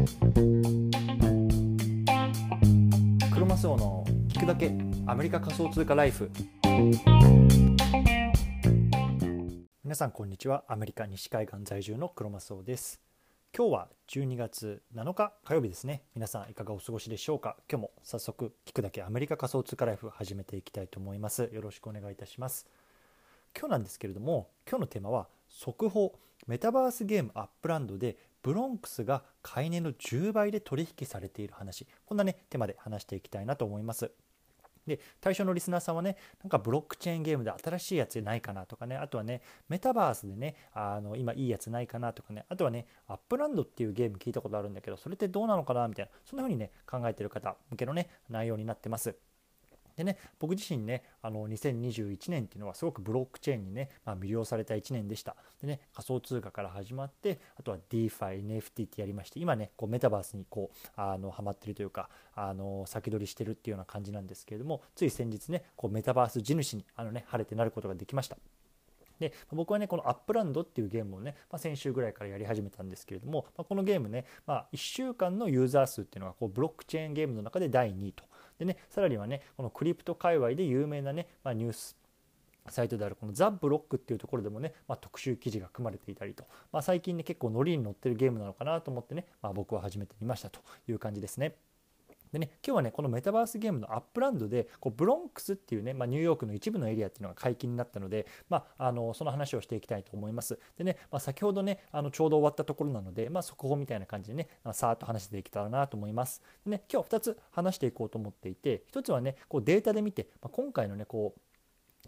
クロマスオの聞くだけアメリカ仮想通貨ライフ。皆さんこんにちは。アメリカ西海岸在住のクロマスオです。今日は12月7日火曜日ですね。皆さんいかがお過ごしでしょうか？今日も早速聞くだけアメリカ仮想通貨ライフ始めていきたいと思います。よろしくお願いいたします。今日なんですけれども今日のテーマは速報メタバースゲームアップランドでブロンクスが買い値の10倍で取引されている話。こんなねテーマで話していきたいなと思います。で対象のリスナーさんはねなんかブロックチェーンゲームで新しいやつないかなとかねあとはねメタバースでねあの今いいやつないかなとかねあとはねアップランドっていうゲーム聞いたことあるんだけどそれってどうなのかなみたいなそんな風にね考えてる方向けのね内容になってます。でね、僕自身ね、あの2021年っていうのはすごくブロックチェーンにね、まあ、魅了された1年でした。でね、仮想通貨から始まって、あとは DeFi、NFT ってやりまして、今ね、こうメタバースにこう、あの、ハマってるというか、あの、先取りしてるっていうような感じなんですけれども、つい先日ね、こうメタバース地主に、あのね、晴れてなることができました。で僕はねこのアップランドっていうゲームをね、まあ、先週ぐらいからやり始めたんですけれども、まあ、このゲームね、まあ、1週間のユーザー数っていうのがこうブロックチェーンゲームの中で第2位とでねさらにはねこのクリプト界隈で有名なね、まあ、ニュースサイトであるこのザ・ブロックっていうところでもね、まあ、特集記事が組まれていたりと、まあ、最近ね結構ノリに乗ってるゲームなのかなと思ってね、まあ、僕は始めてみましたという感じですね。でね、今日はね、このメタバースゲームのアップランドで、こうブロンクスっていうね、まあ、ニューヨークの一部のエリアっていうのが解禁になったので、まあ、あのその話をしていきたいと思います。でね、まあ、先ほどね、あのちょうど終わったところなので、まあ、速報みたいな感じでね、さーっと話していけたらなと思います。でね、今日2つ話していこうと思っていて、1つはね、こうデータで見て、まあ、今回のね、こう、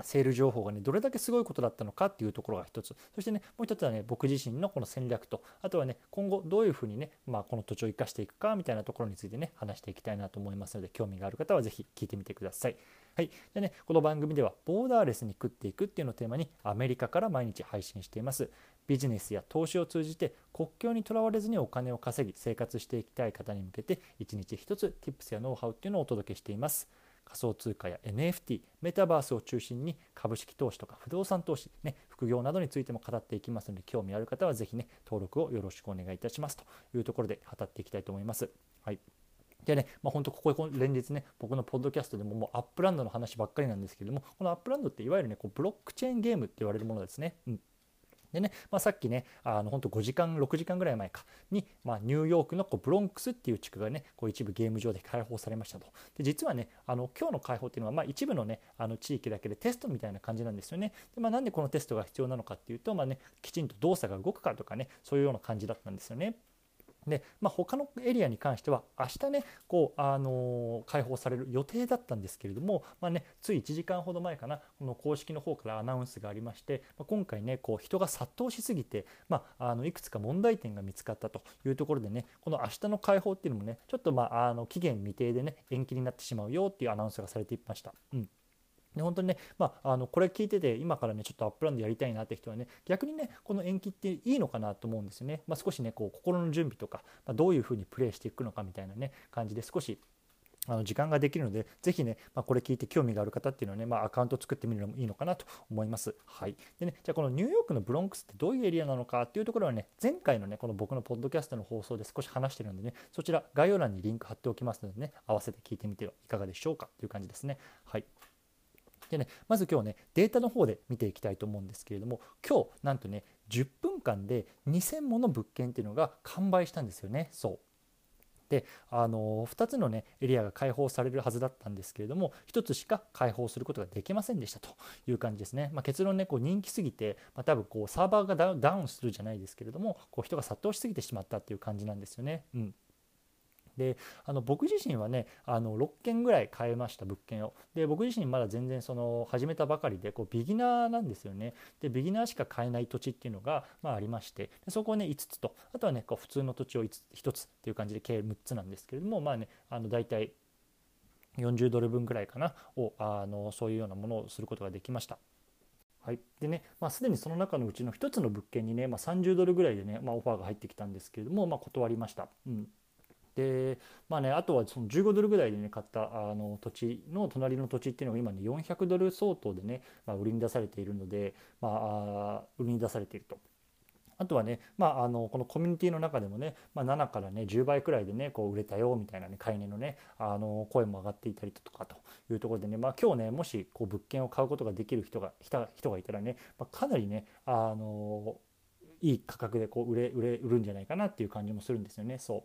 セール情報がねどれだけすごいことだったのかっていうところが一つ。そしてねもう一つはね僕自身のこの戦略とあとはね今後どういうふうにね、まあ、この土地を生かしていくかみたいなところについてね話していきたいなと思いますので興味がある方は是非聞いてみてください。はい、でねこの番組ではボーダーレスに食っていくっていうのをテーマにアメリカから毎日配信しています。ビジネスや投資を通じて国境にとらわれずにお金を稼ぎ生活していきたい方に向けて一日一つ Tips やノウハウっていうのをお届けしています。仮想通貨や NFT メタバースを中心に株式投資とか不動産投資、ね、副業などについても語っていきますので興味ある方は是非ね登録をよろしくお願いいたしますというところで語っていきたいと思います。はいでね、まあ、本当ここ連日ね、僕のポッドキャストでももうアップランドの話ばっかりなんですけれども、このアップランドっていわゆるね、こうブロックチェーンゲームって言われるものですね。うんでね、まあ、さっきね、あの本当5時間、6時間ぐらい前かに、まあ、ニューヨークのこうブロンクスっていう地区がね、こう一部ゲーム上で開放されましたと。で実はね、あの今日の開放っていうのは、まあ、一部のね、あの地域だけでテストみたいな感じなんですよね。でまあ、なんでこのテストが必要なのかっていうと、まあね、きちんと動作が動くかとかね、そういうような感じだったんですよね。で、まあ、他のエリアに関しては明日ねこう、あのー、開放される予定だったんですけれども、まあね、つい1時間ほど前かなこの公式の方からアナウンスがありまして、まあ、今回ねこう人が殺到しすぎて、まあ、あのいくつか問題点が見つかったというところでねこの明日の開放っていうのもねちょっと、まあ、あの期限未定でね延期になってしまうよっていうアナウンスがされていました。うんで本当にね、まあ、あのこれ聞いてて今からねちょっとアップランドやりたいなって人はね逆にねこの延期っていいのかなと思うんですよね、まあ、少しねこう心の準備とか、まあ、どういうふうにプレイしていくのかみたいなね感じで少しあの時間ができるので、ぜひね、まあ、これ聞いて興味がある方っていうのはね、まあ、アカウント作ってみるのもいいのかなと思います。はい。でね、じゃあこのニューヨークのブロンクスってどういうエリアなのかっていうところはね、前回のね、この僕のポッドキャストの放送で少し話してるのでね、そちら概要欄にリンク貼っておきますのでね、合わせて聞いてみてはいかがでしょうかという感じですね。はい。でね、まず今日ね、データの方で見ていきたいと思うんですけれども、今日なんとね、10分間で2000もの物件っていうのが完売したんですよね。そう。であの2つの、ね、エリアが開放されるはずだったんですけれども1つしか開放することができませんでしたという感じですね、まあ、結論ねこう人気すぎて、まあ、多分こうサーバーがダウンするじゃないですけれどもこう人が殺到しすぎてしまったっていう感じなんですよね。うんであの僕自身はねあの6件ぐらい買いました物件を。で僕自身まだ全然その始めたばかりでこうビギナーなんですよね。でビギナーしか買えない土地っていうのが、まあ、ありまして。でそこをね5つと。あとはねこう普通の土地を 1, 1つっていう感じで計6つなんですけれどもまあねあの大体40ドル分ぐらいかなをあのそういうようなものをすることができました。はい、でね、まあ、すでにその中のうちの1つの物件にね、まあ、30ドルぐらいでね、まあ、オファーが入ってきたんですけれども、まあ、断りました。うん。でまあね、あとはその15ドルぐらいでね買ったあの土地の隣の土地っていうのが今ね400ドル相当でね、まあ、売りに出されているので、まあ、売りに出されているとあとはね、まあ、あのこのコミュニティの中でもね、まあ、7からね10倍くらいでねこう売れたよみたいなね買い値のねあの声も上がっていたりとかというところでね、まあ、今日ねもしこう物件を買うことができる人が人がいたらね、まあ、かなりねあのいい価格でこう売れ売れ売るんじゃないかなっていう感じもするんですよね。そう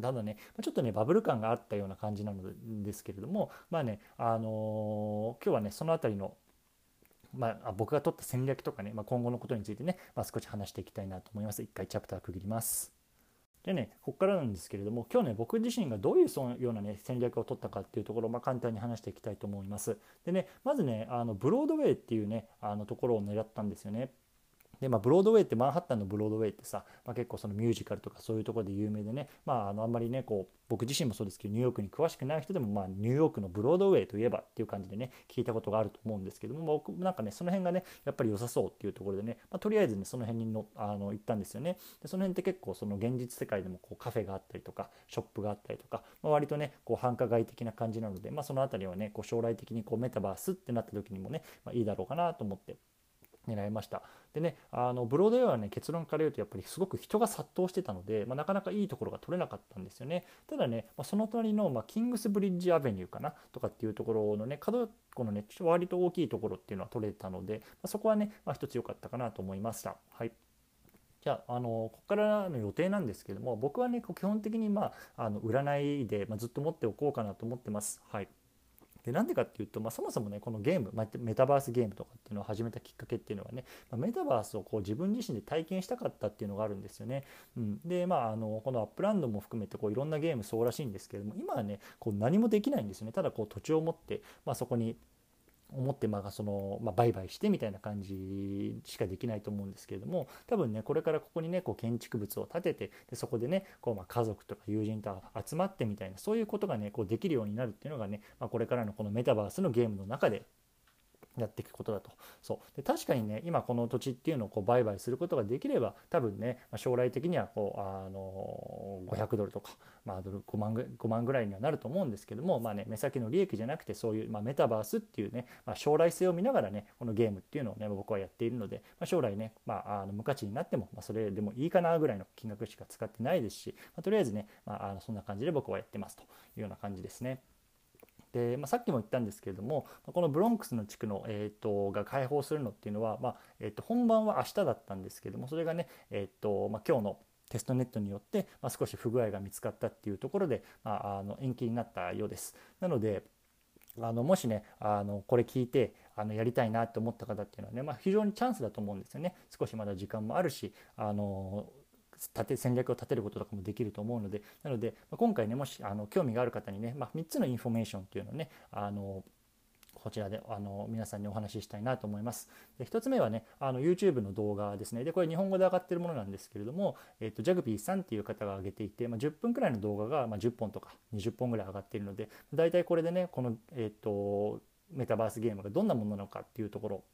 ただねちょっとねバブル感があったような感じなのですけれどもまあねあのー、今日はねその辺りのまあ、僕が取った戦略とかね、まあ、今後のことについてね、まあ、少し話していきたいなと思います。一回チャプター区切ります。でね、ここからなんですけれども、今日ね、僕自身がどういうそのようなね、戦略を取ったかっていうところを、まあ、簡単に話していきたいと思います。でね、まずね、あのブロードウェイっていうね、あのところを狙ったんですよね。で、まあ、ブロードウェイってマンハッタンのブロードウェイってさ、まあ、結構そのミュージカルとかそういうところで有名でね、まあ、あのあんまりねこう僕自身もそうですけどニューヨークに詳しくない人でも、まあ、ニューヨークのブロードウェイといえばっていう感じでね聞いたことがあると思うんですけども僕なんかねその辺がねやっぱり良さそうっていうところでね、まあ、とりあえずねその辺にのあの行ったんですよね。でその辺って結構その現実世界でもこうカフェがあったりとかショップがあったりとか、まあ、割とねこう繁華街的な感じなので、まあ、その辺りはねこう将来的にこうメタバースってなった時にもね、まあ、いいだろうかなと思って。狙いました。でね、あのブロードウェイはね、結論から言うとやっぱりすごく人が殺到してたので、まあ、なかなかいいところが取れなかったんですよね。ただね、まあ、その隣の、まあ、キングスブリッジアベニューかな？とかっていうところのね、角このね、割と大きいところっていうのは取れたので、まあ、そこはね、まあ、一つ良かったかなと思いました。はい。じゃあ、あのここからの予定なんですけども、僕はね、基本的に、まあ、あの占いで、まあ、ずっと持っておこうかなと思ってます。はい。でなんでかっていうと、まあ、そもそもねこのゲーム、まあ、メタバースゲームとかっていうのを始めたきっかけっていうのはね、まあ、メタバースをこう自分自身で体験したかったっていうのがあるんですよね。うん、でまああのこのアップランドも含めてこういろんなゲームそうらしいんですけれども今はねこう何もできないんですよね。ただこう土地を持って、まあ、そこに思ってまあその、まあ、売買してみたいな感じしかできないと思うんですけれども多分ねこれからここにねこう建築物を建ててでそこでねこうま家族とか友人と集まってみたいなそういうことがねこうできるようになるっていうのがね、まあ、これからのこのメタバースのゲームの中でやっていくことだとそうで確かにね今この土地っていうのをこう売買することができれば多分ね将来的にはこうあの500ドルとか、まあ、ドル5万ぐ ,5 万ぐらいにはなると思うんですけども、まあね、目先の利益じゃなくてそういう、まあ、メタバースっていうね、まあ、将来性を見ながらねこのゲームっていうのをね僕はやっているので、まあ、将来ね、まあ、あの無価値になっても、まあ、それでもいいかなぐらいの金額しか使ってないですし、まあ、とりあえずね、まあ、あのそんな感じで僕はやってますというような感じですね。で、まあ、さっきも言ったんですけれどもこのブロンクスの地区の、えーと、が開放するのっていうのは、まあえーと、本番は明日だったんですけどもそれがね、えーとまあ、今日のテストネットによって、まあ、少し不具合が見つかったっていうところで、まあ、あの延期になったようです。なのであのもしねあのこれ聞いてあのやりたいなと思った方っていうのはね、まあ、非常にチャンスだと思うんですよね少しまだ時間もあるしあの立て戦略を立てることとかもできると思うのでなので、ま今回ねもしあの興味がある方にね、まあ、3つのインフォメーションっていうのをねあのこちらであの皆さんにお話ししたいなと思います。で1つ目はね、あの YouTube の動画ですね。で、これ日本語で上がってるものなんですけれども、えっ、と、ジャグピーさんっていう方が上げていて、まあ、10分くらいの動画が、ま10本とか20本ぐらい上がっているので、大体これでね、この、えっ、と、メタバースゲームがどんなものなのかっていうところ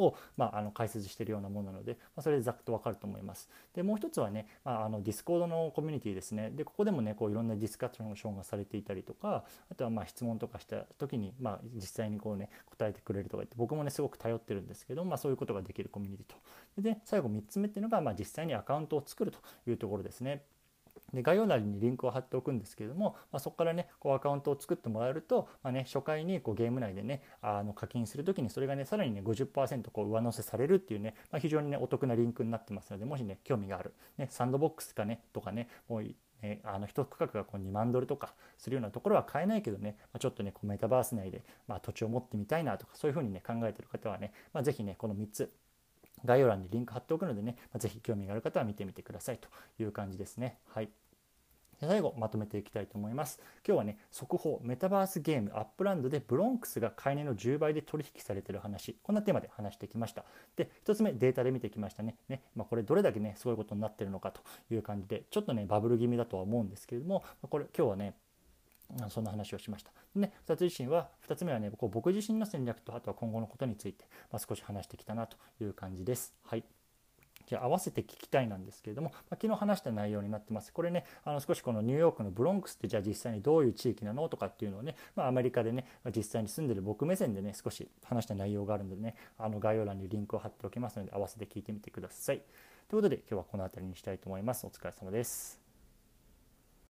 を、まあ、あの解説しているようなものなので、まあ、それでざっとわかると思います。でもう一つはね、まあ、あのディスコードのコミュニティですね。でここでもねこういろんなディスカッションがされていたりとかあとはまあ質問とかした時に、まあ、実際にこうね答えてくれるとか言って僕もねすごく頼ってるんですけど、まあ、そういうことができるコミュニティと。で最後3つ目っていうのが、まあ、実際にアカウントを作るというところですね。で概要欄にリンクを貼っておくんですけれども、まあ、そこからねこうアカウントを作ってもらえると、まあね、初回にこうゲーム内でねあの課金する時にそれがねさらにね50%こう上乗せされるっていうね、まあ、非常にねお得なリンクになってますのでもしね興味がある、ね、サンドボックスかねとかねもうね、あの1区画がこう2万ドルとかするようなところは買えないけどね、ま、ちょっとねこうメタバース内で、ま、土地を持ってみたいなとかそういうふうにね考えてる方はね、まあ、ぜひねこの3つ概要欄にリンク貼っておくのでね、まあ、ぜひ興味がある方は見てみてくださいという感じですね。はい最後まとめていきたいと思います。今日はね、速報、メタバースゲームアップランドでブロンクスが買い値の10倍で取引されてる話、こんなテーマで話してきました。で、1つ目、データで見てきましたね。ねまあ、これどれだけね、すごいことになってるのかという感じで、ちょっとね、バブル気味だとは思うんですけれども、これ今日はね、そんな話をしました。で、2つ自身は、2つ目はね、こう僕自身の戦略と、あとは今後のことについて、まあ、少し話してきたなという感じです。はい。じゃあ合わせて聞きたいなんですけれども、まあ、昨日話した内容になってます。これね、あの少しこのニューヨークのブロンクスってじゃあ実際にどういう地域なのとかっていうのをね、まあ、アメリカでね、実際に住んでる僕目線でね、少し話した内容があるのでね、あの概要欄にリンクを貼っておきますので合わせて聞いてみてください。ということで今日はこの辺りにしたいと思います。お疲れ様です。